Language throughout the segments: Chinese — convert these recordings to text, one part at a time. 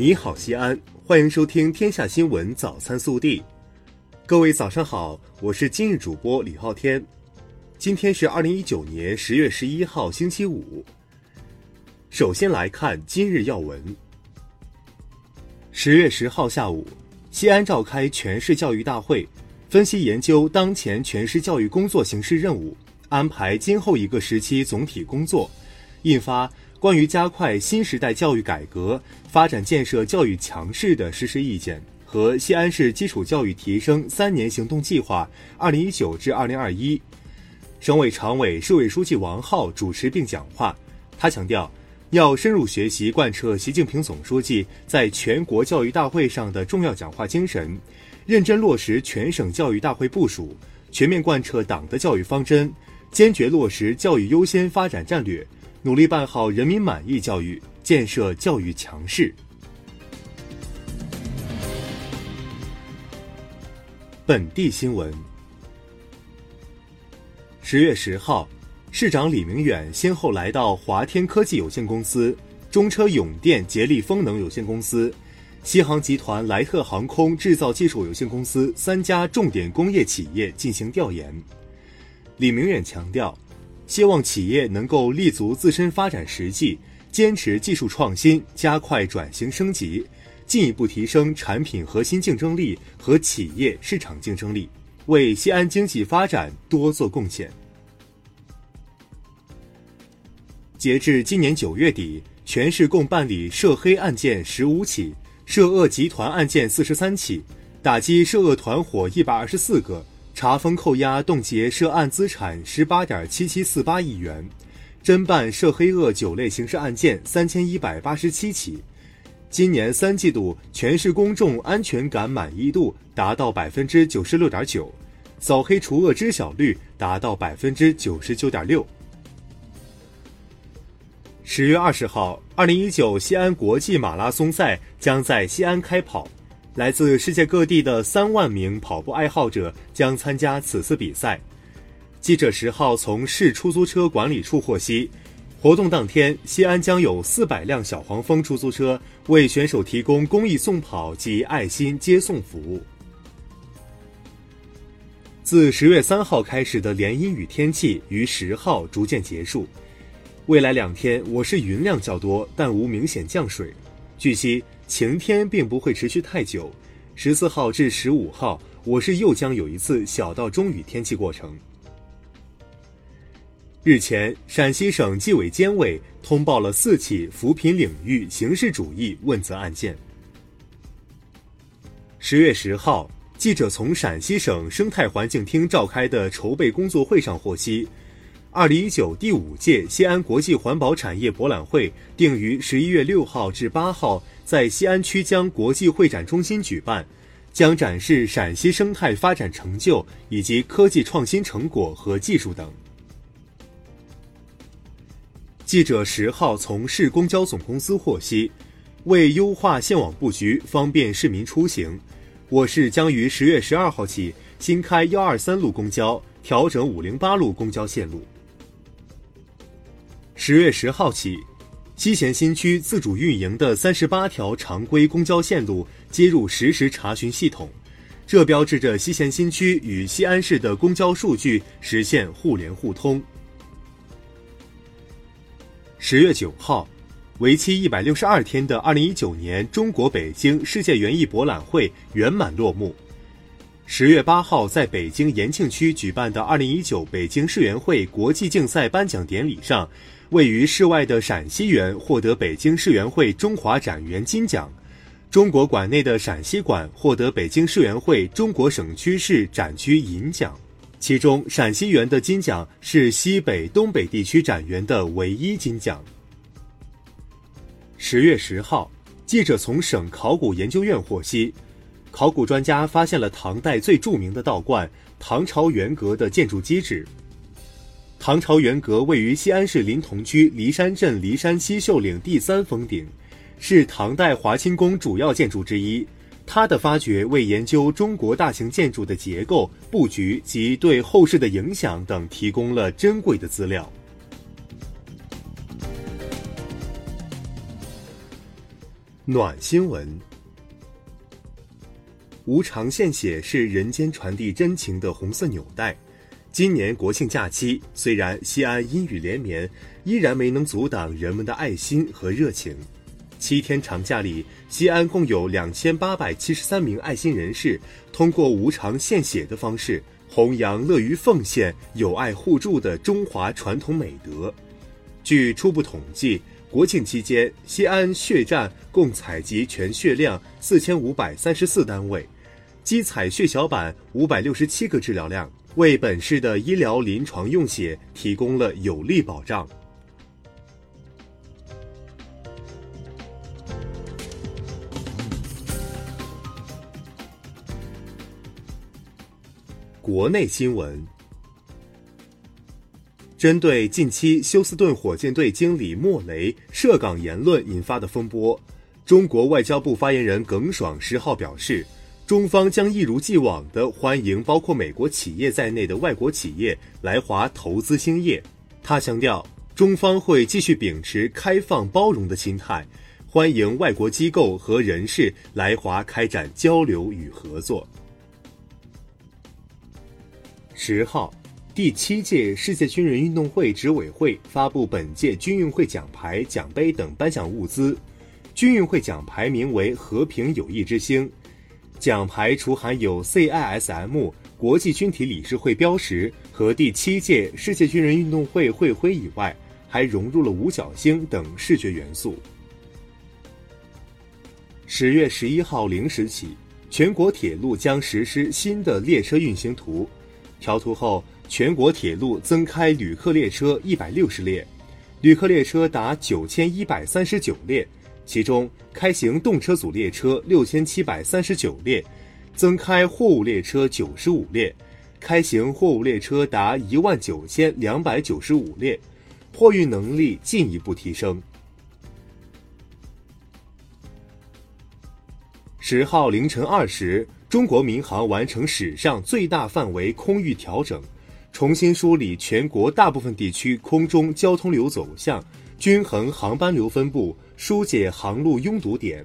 你好，西安，欢迎收听《天下新闻早餐速递》。各位早上好，我是今日主播李昊天。今天是二零一九年十月十一号，星期五。首先来看今日要闻。十月十号下午，西安召开全市教育大会，分析研究当前全市教育工作形势任务，安排今后一个时期总体工作，印发。关于加快新时代教育改革发展建设教育强势的实施意见和西安市基础教育提升三年行动计划（二零一九至二零二一），省委常委、市委书记王浩主持并讲话。他强调，要深入学习贯彻习近平总书记在全国教育大会上的重要讲话精神，认真落实全省教育大会部署，全面贯彻党的教育方针，坚决落实教育优先发展战略。努力办好人民满意教育，建设教育强势。本地新闻：十月十号，市长李明远先后来到华天科技有限公司、中车永电捷力风能有限公司、西航集团莱特航空制造技术有限公司三家重点工业企业进行调研。李明远强调。希望企业能够立足自身发展实际，坚持技术创新，加快转型升级，进一步提升产品核心竞争力和企业市场竞争力，为西安经济发展多做贡献。截至今年九月底，全市共办理涉黑案件十五起，涉恶集团案件四十三起，打击涉恶团伙一百二十四个。查封扣押冻结涉案资产十八点七七四八亿元，侦办涉黑恶九类刑事案件三千一百八十七起。今年三季度，全市公众安全感满意度达到百分之九十六点九，扫黑除恶知晓率达到百分之九十九点六。十月二十号，二零一九西安国际马拉松赛将在西安开跑。来自世界各地的三万名跑步爱好者将参加此次比赛。记者十号从市出租车管理处获悉，活动当天，西安将有四百辆小黄蜂出租车为选手提供公益送跑及爱心接送服务。自十月三号开始的连阴雨天气于十号逐渐结束，未来两天我市云量较多，但无明显降水。据悉。晴天并不会持续太久，十四号至十五号，我市又将有一次小到中雨天气过程。日前，陕西省纪委监委通报了四起扶贫领域形式主义问责案件。十月十号，记者从陕西省生态环境厅召开的筹备工作会上获悉，二零一九第五届西安国际环保产业博览会定于十一月六号至八号。在西安曲江国际会展中心举办，将展示陕西生态发展成就以及科技创新成果和技术等。记者十号从市公交总公司获悉，为优化线网布局，方便市民出行，我市将于十月十二号起新开幺二三路公交，调整五零八路公交线路。十月十号起。西咸新区自主运营的三十八条常规公交线路接入实时查询系统，这标志着西咸新区与西安市的公交数据实现互联互通。十月九号，为期一百六十二天的二零一九年中国北京世界园艺博览会圆满落幕。十月八号，在北京延庆区举办的二零一九北京世园会国际竞赛颁奖典礼上。位于室外的陕西园获得北京世园会中华展园金奖，中国馆内的陕西馆获得北京世园会中国省区市展区银奖。其中，陕西园的金奖是西北、东北地区展园的唯一金奖。十月十号，记者从省考古研究院获悉，考古专家发现了唐代最著名的道观唐朝元阁的建筑基址。唐朝元阁位于西安市临潼区骊山镇骊山西秀岭第三峰顶，是唐代华清宫主要建筑之一。它的发掘为研究中国大型建筑的结构、布局及对后世的影响等提供了珍贵的资料。暖新闻。无偿献血是人间传递真情的红色纽带。今年国庆假期，虽然西安阴雨连绵，依然没能阻挡人们的爱心和热情。七天长假里，西安共有两千八百七十三名爱心人士通过无偿献血的方式，弘扬乐于奉献、友爱互助的中华传统美德。据初步统计，国庆期间，西安血站共采集全血量四千五百三十四单位，机采血小板五百六十七个治疗量。为本市的医疗临床用血提供了有力保障。国内新闻：针对近期休斯顿火箭队经理莫雷涉港言论引发的风波，中国外交部发言人耿爽十号表示。中方将一如既往地欢迎包括美国企业在内的外国企业来华投资兴业。他强调，中方会继续秉持开放包容的心态，欢迎外国机构和人士来华开展交流与合作。十号，第七届世界军人运动会执委会发布本届军运会奖牌、奖杯等颁奖物资，军运会奖牌名为“和平友谊之星”。奖牌除含有 CISM 国际军体理事会标识和第七届世界军人运动会会徽以外，还融入了五角星等视觉元素。十月十一号零时起，全国铁路将实施新的列车运行图。调图后，全国铁路增开旅客列车一百六十列，旅客列车达九千一百三十九列。其中开行动车组列车六千七百三十九列，增开货物列车九十五列，开行货物列车达一万九千两百九十五列，货运能力进一步提升。十号凌晨二时，中国民航完成史上最大范围空域调整，重新梳理全国大部分地区空中交通流走向，均衡航班流分布。疏解航路拥堵点，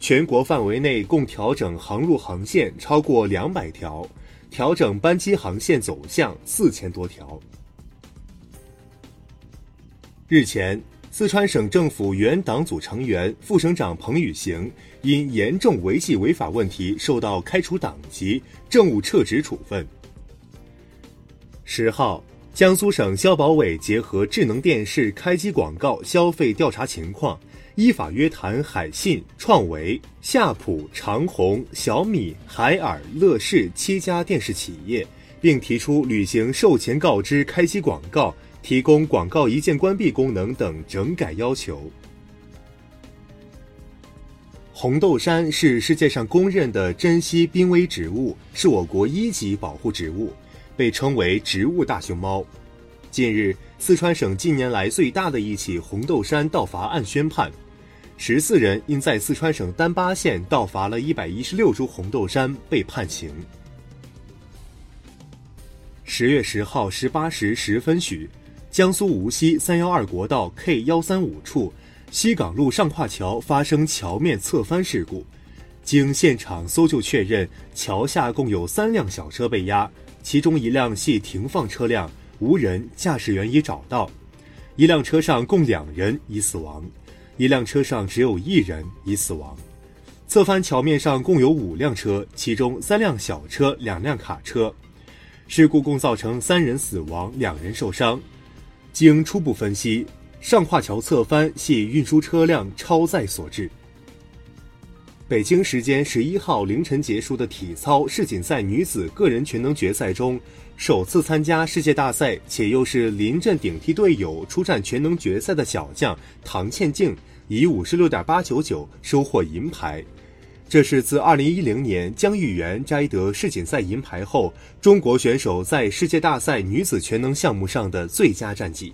全国范围内共调整航路航线超过两百条，调整班机航线走向四千多条。日前，四川省政府原党组成员、副省长彭宇行因严重违纪违法问题受到开除党籍、政务撤职处分。十号，江苏省消保委结合智能电视开机广告消费调查情况。依法约谈海信、创维、夏普、长虹、小米、海尔、乐视七家电视企业，并提出履行售前告知开机广告、提供广告一键关闭功能等整改要求。红豆杉是世界上公认的珍稀濒危植物，是我国一级保护植物，被称为“植物大熊猫”。近日，四川省近年来最大的一起红豆杉盗伐案宣判。十四人因在四川省丹巴县盗伐了一百一十六株红豆杉被判刑。十月十号十八时十分许，江苏无锡三幺二国道 K 幺三五处西港路上跨桥发生桥面侧翻事故，经现场搜救确认，桥下共有三辆小车被压，其中一辆系停放车辆，无人，驾驶员已找到；一辆车上共两人已死亡。一辆车上只有一人已死亡，侧翻桥面上共有五辆车，其中三辆小车，两辆卡车。事故共造成三人死亡，两人受伤。经初步分析，上跨桥侧翻系运输车辆超载所致。北京时间十一号凌晨结束的体操世锦赛女子个人全能决赛中，首次参加世界大赛且又是临阵顶替队友出战全能决赛的小将唐倩静，以五十六点八九九收获银牌。这是自二零一零年江玉媛摘得世锦赛银牌后，中国选手在世界大赛女子全能项目上的最佳战绩。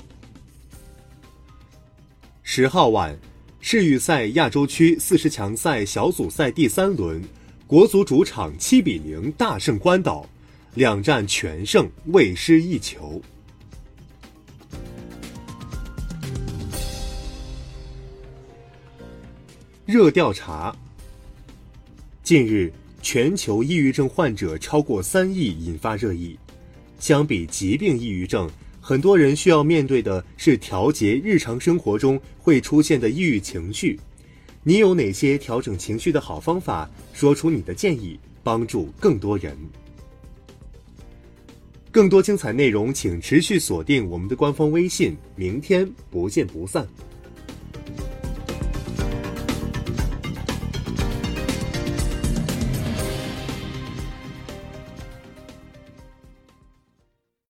十号晚。世预赛亚洲区四十强赛小组赛第三轮，国足主场七比零大胜关岛，两战全胜，未失一球。热调查。近日，全球抑郁症患者超过三亿，引发热议。相比疾病抑郁症，很多人需要面对的是调节日常生活中会出现的抑郁情绪。你有哪些调整情绪的好方法？说出你的建议，帮助更多人。更多精彩内容，请持续锁定我们的官方微信。明天不见不散。